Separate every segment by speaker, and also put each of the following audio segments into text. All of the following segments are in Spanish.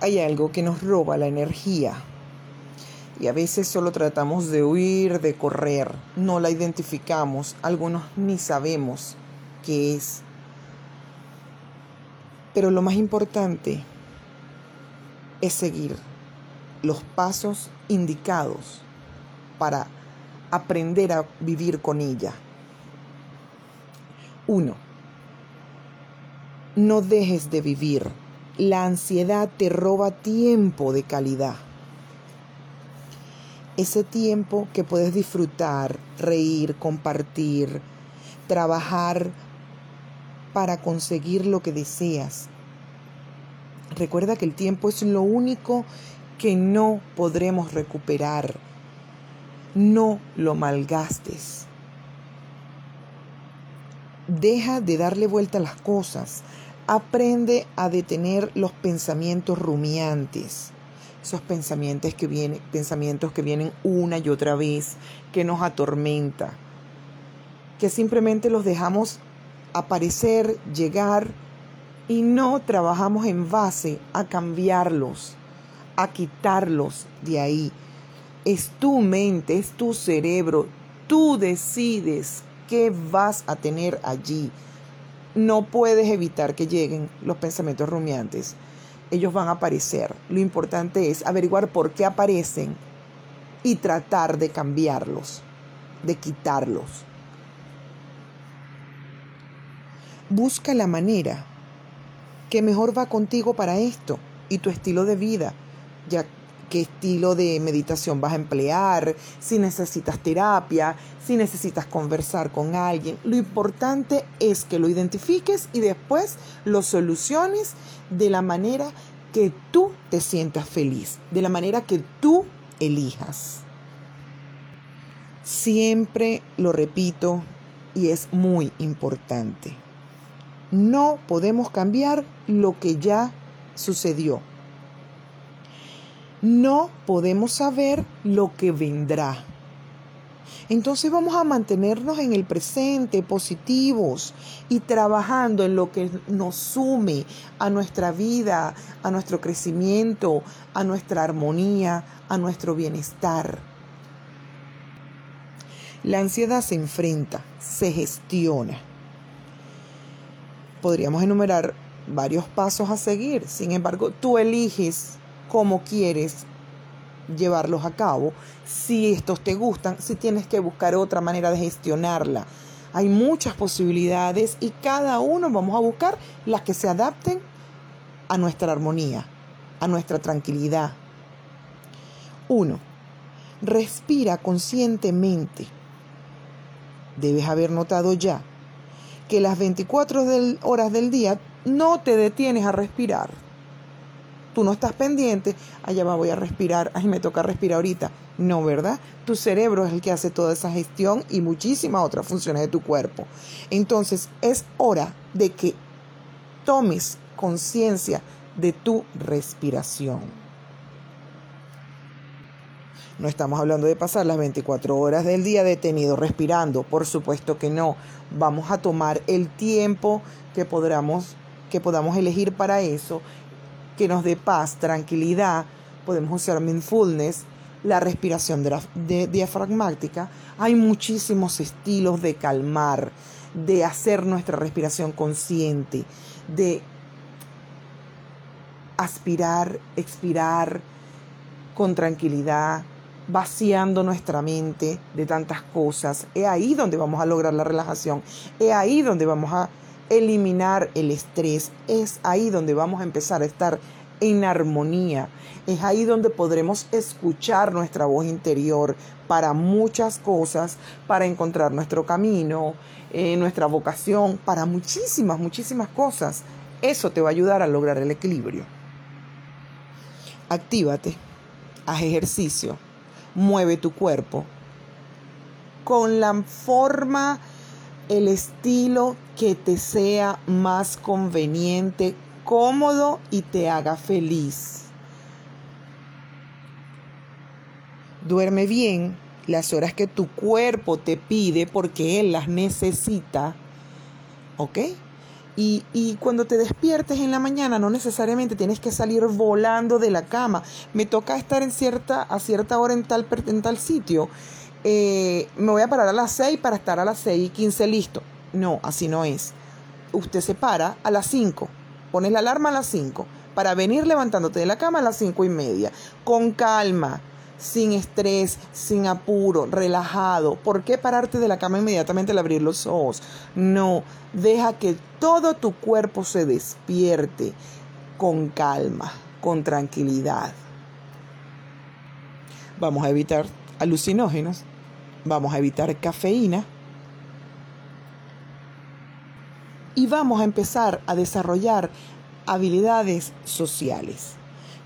Speaker 1: hay algo que nos roba la energía. Y a veces solo tratamos de huir, de correr, no la identificamos, algunos ni sabemos qué es. Pero lo más importante es seguir los pasos indicados para aprender a vivir con ella. Uno, no dejes de vivir. La ansiedad te roba tiempo de calidad. Ese tiempo que puedes disfrutar, reír, compartir, trabajar para conseguir lo que deseas. Recuerda que el tiempo es lo único que no podremos recuperar. No lo malgastes. Deja de darle vuelta a las cosas. Aprende a detener los pensamientos rumiantes. Esos pensamientos que vienen, pensamientos que vienen una y otra vez, que nos atormenta, que simplemente los dejamos aparecer, llegar y no trabajamos en base a cambiarlos, a quitarlos de ahí. Es tu mente, es tu cerebro, tú decides qué vas a tener allí. No puedes evitar que lleguen los pensamientos rumiantes. Ellos van a aparecer. Lo importante es averiguar por qué aparecen y tratar de cambiarlos, de quitarlos. Busca la manera que mejor va contigo para esto y tu estilo de vida, ya qué estilo de meditación vas a emplear, si necesitas terapia, si necesitas conversar con alguien. Lo importante es que lo identifiques y después lo soluciones de la manera que tú te sientas feliz, de la manera que tú elijas. Siempre lo repito y es muy importante. No podemos cambiar lo que ya sucedió. No podemos saber lo que vendrá. Entonces vamos a mantenernos en el presente, positivos y trabajando en lo que nos sume a nuestra vida, a nuestro crecimiento, a nuestra armonía, a nuestro bienestar. La ansiedad se enfrenta, se gestiona podríamos enumerar varios pasos a seguir. Sin embargo, tú eliges cómo quieres llevarlos a cabo, si estos te gustan, si tienes que buscar otra manera de gestionarla. Hay muchas posibilidades y cada uno vamos a buscar las que se adapten a nuestra armonía, a nuestra tranquilidad. Uno, respira conscientemente. Debes haber notado ya que las 24 horas del día no te detienes a respirar. Tú no estás pendiente, allá va, voy a respirar, ay, me toca respirar ahorita. No, ¿verdad? Tu cerebro es el que hace toda esa gestión y muchísimas otras funciones de tu cuerpo. Entonces, es hora de que tomes conciencia de tu respiración. No estamos hablando de pasar las 24 horas del día detenido respirando, por supuesto que no. Vamos a tomar el tiempo que que podamos elegir para eso, que nos dé paz, tranquilidad. Podemos usar mindfulness, la respiración de, diafragmática. Hay muchísimos estilos de calmar, de hacer nuestra respiración consciente, de aspirar, expirar con tranquilidad, vaciando nuestra mente de tantas cosas. Es ahí donde vamos a lograr la relajación. Es ahí donde vamos a eliminar el estrés. Es ahí donde vamos a empezar a estar en armonía. Es ahí donde podremos escuchar nuestra voz interior para muchas cosas, para encontrar nuestro camino, eh, nuestra vocación, para muchísimas, muchísimas cosas. Eso te va a ayudar a lograr el equilibrio. Actívate, haz ejercicio, mueve tu cuerpo con la forma, el estilo que te sea más conveniente, cómodo y te haga feliz. Duerme bien las horas que tu cuerpo te pide porque él las necesita. ¿Ok? Y, y, cuando te despiertes en la mañana no necesariamente tienes que salir volando de la cama. Me toca estar en cierta, a cierta hora en tal, en tal sitio. Eh, me voy a parar a las 6 para estar a las 6 y 15 listo. No, así no es. Usted se para a las 5. Pones la alarma a las 5 para venir levantándote de la cama a las 5 y media. Con calma sin estrés, sin apuro, relajado. ¿Por qué pararte de la cama inmediatamente al abrir los ojos? No, deja que todo tu cuerpo se despierte con calma, con tranquilidad. Vamos a evitar alucinógenos, vamos a evitar cafeína y vamos a empezar a desarrollar habilidades sociales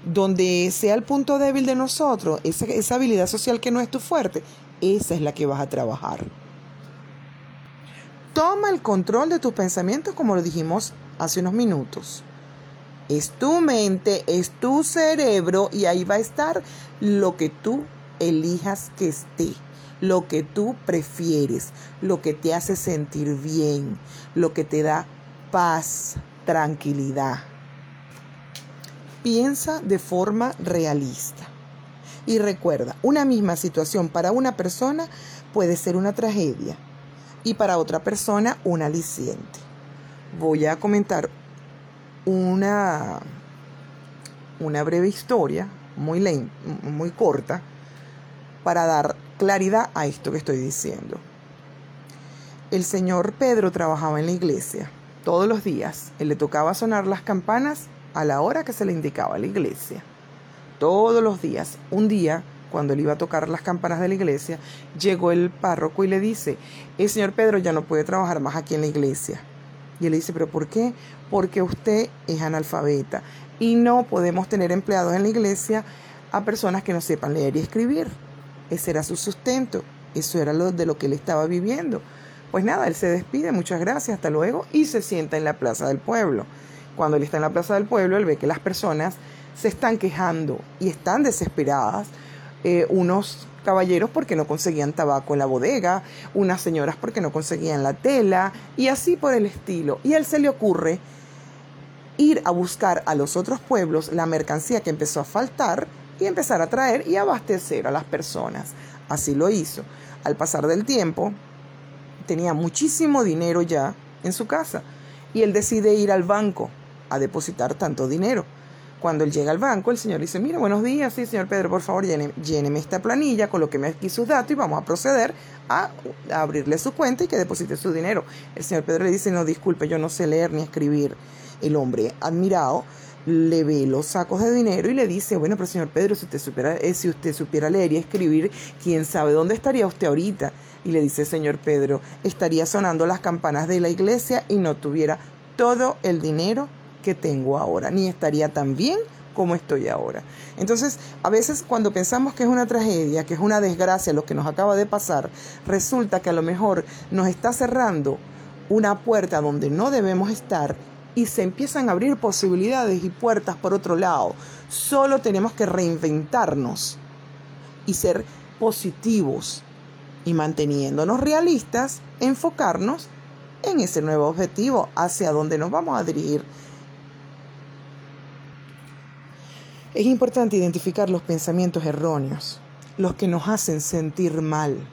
Speaker 1: donde sea el punto débil de nosotros, esa, esa habilidad social que no es tu fuerte, esa es la que vas a trabajar. Toma el control de tus pensamientos como lo dijimos hace unos minutos. Es tu mente, es tu cerebro y ahí va a estar lo que tú elijas que esté, lo que tú prefieres, lo que te hace sentir bien, lo que te da paz, tranquilidad. Piensa de forma realista. Y recuerda, una misma situación para una persona puede ser una tragedia y para otra persona un aliciente. Voy a comentar una, una breve historia, muy, muy corta, para dar claridad a esto que estoy diciendo. El señor Pedro trabajaba en la iglesia todos los días. Él le tocaba sonar las campanas a la hora que se le indicaba a la iglesia. Todos los días, un día, cuando él iba a tocar las campanas de la iglesia, llegó el párroco y le dice, el señor Pedro ya no puede trabajar más aquí en la iglesia. Y él le dice, pero ¿por qué? Porque usted es analfabeta y no podemos tener empleados en la iglesia a personas que no sepan leer y escribir. Ese era su sustento, eso era lo de lo que él estaba viviendo. Pues nada, él se despide, muchas gracias, hasta luego, y se sienta en la plaza del pueblo. Cuando él está en la plaza del pueblo, él ve que las personas se están quejando y están desesperadas. Eh, unos caballeros porque no conseguían tabaco en la bodega, unas señoras porque no conseguían la tela y así por el estilo. Y a él se le ocurre ir a buscar a los otros pueblos la mercancía que empezó a faltar y empezar a traer y abastecer a las personas. Así lo hizo. Al pasar del tiempo, tenía muchísimo dinero ya en su casa y él decide ir al banco a depositar tanto dinero. Cuando él llega al banco, el señor dice, mira, buenos días, sí, señor Pedro, por favor, lléneme, esta planilla, coloqueme aquí sus datos y vamos a proceder a, abrirle su cuenta y que deposite su dinero. El señor Pedro le dice, no, disculpe, yo no sé leer ni escribir. El hombre, admirado, le ve los sacos de dinero y le dice, bueno, pero señor Pedro, si usted supiera, eh, si usted supiera leer y escribir, quién sabe dónde estaría usted ahorita. Y le dice, señor Pedro, estaría sonando las campanas de la iglesia y no tuviera todo el dinero que tengo ahora, ni estaría tan bien como estoy ahora. Entonces, a veces cuando pensamos que es una tragedia, que es una desgracia lo que nos acaba de pasar, resulta que a lo mejor nos está cerrando una puerta donde no debemos estar y se empiezan a abrir posibilidades y puertas por otro lado. Solo tenemos que reinventarnos y ser positivos y manteniéndonos realistas, enfocarnos en ese nuevo objetivo hacia donde nos vamos a dirigir Es importante identificar los pensamientos erróneos, los que nos hacen sentir mal.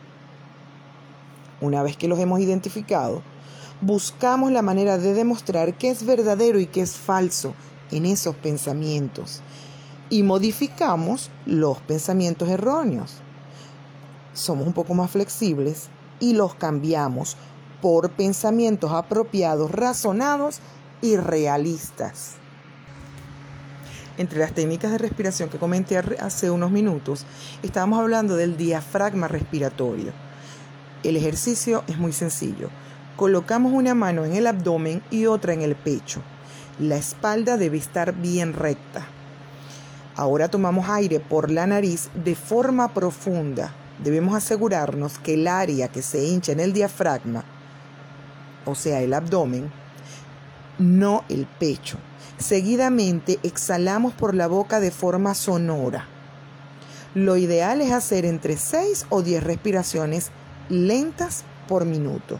Speaker 1: Una vez que los hemos identificado, buscamos la manera de demostrar qué es verdadero y qué es falso en esos pensamientos y modificamos los pensamientos erróneos. Somos un poco más flexibles y los cambiamos por pensamientos apropiados, razonados y realistas. Entre las técnicas de respiración que comenté hace unos minutos, estábamos hablando del diafragma respiratorio. El ejercicio es muy sencillo. Colocamos una mano en el abdomen y otra en el pecho. La espalda debe estar bien recta. Ahora tomamos aire por la nariz de forma profunda. Debemos asegurarnos que el área que se hincha en el diafragma, o sea, el abdomen, no el pecho, Seguidamente exhalamos por la boca de forma sonora. Lo ideal es hacer entre 6 o 10 respiraciones lentas por minuto.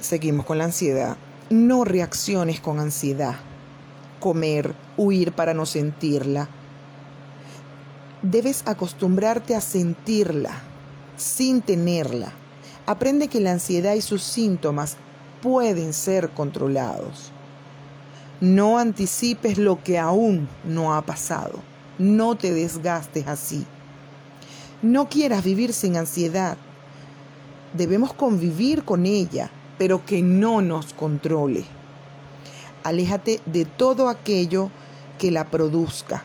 Speaker 1: Seguimos con la ansiedad. No reacciones con ansiedad. Comer, huir para no sentirla. Debes acostumbrarte a sentirla sin tenerla. Aprende que la ansiedad y sus síntomas pueden ser controlados. No anticipes lo que aún no ha pasado. No te desgastes así. No quieras vivir sin ansiedad. Debemos convivir con ella, pero que no nos controle. Aléjate de todo aquello que la produzca,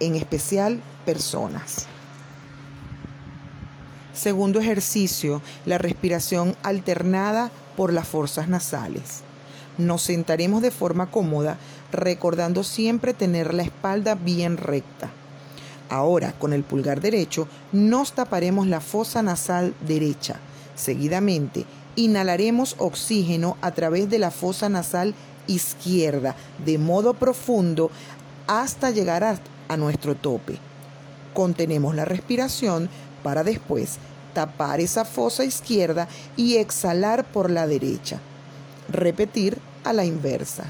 Speaker 1: en especial personas. Segundo ejercicio, la respiración alternada por las forzas nasales. Nos sentaremos de forma cómoda, recordando siempre tener la espalda bien recta. Ahora, con el pulgar derecho, nos taparemos la fosa nasal derecha. Seguidamente, inhalaremos oxígeno a través de la fosa nasal izquierda, de modo profundo, hasta llegar a, a nuestro tope. Contenemos la respiración para después tapar esa fosa izquierda y exhalar por la derecha. Repetir a la inversa.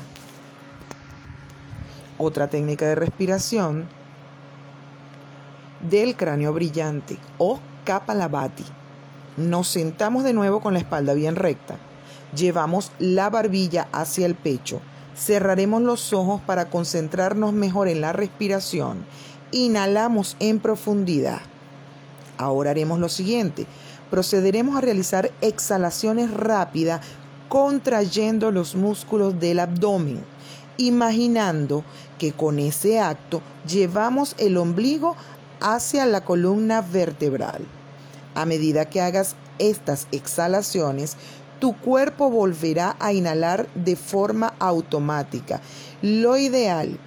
Speaker 1: Otra técnica de respiración del cráneo brillante o Kapalabhati. Nos sentamos de nuevo con la espalda bien recta. Llevamos la barbilla hacia el pecho. Cerraremos los ojos para concentrarnos mejor en la respiración. Inhalamos en profundidad. Ahora haremos lo siguiente. Procederemos a realizar exhalaciones rápidas contrayendo los músculos del abdomen, imaginando que con ese acto llevamos el ombligo hacia la columna vertebral. A medida que hagas estas exhalaciones, tu cuerpo volverá a inhalar de forma automática. Lo ideal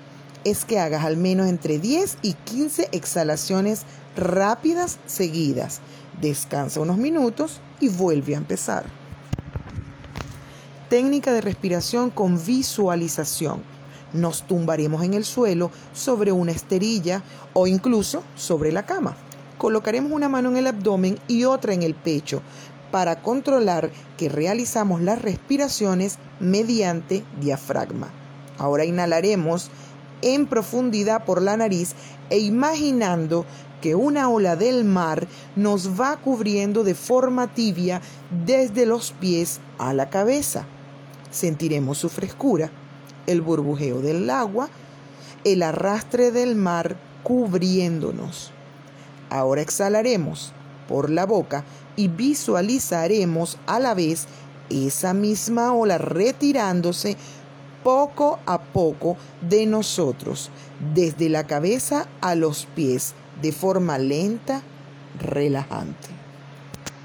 Speaker 1: es que hagas al menos entre 10 y 15 exhalaciones rápidas seguidas. Descansa unos minutos y vuelve a empezar. Técnica de respiración con visualización. Nos tumbaremos en el suelo sobre una esterilla o incluso sobre la cama. Colocaremos una mano en el abdomen y otra en el pecho para controlar que realizamos las respiraciones mediante diafragma. Ahora inhalaremos en profundidad por la nariz e imaginando que una ola del mar nos va cubriendo de forma tibia desde los pies a la cabeza. Sentiremos su frescura, el burbujeo del agua, el arrastre del mar cubriéndonos. Ahora exhalaremos por la boca y visualizaremos a la vez esa misma ola retirándose poco a poco de nosotros, desde la cabeza a los pies, de forma lenta, relajante.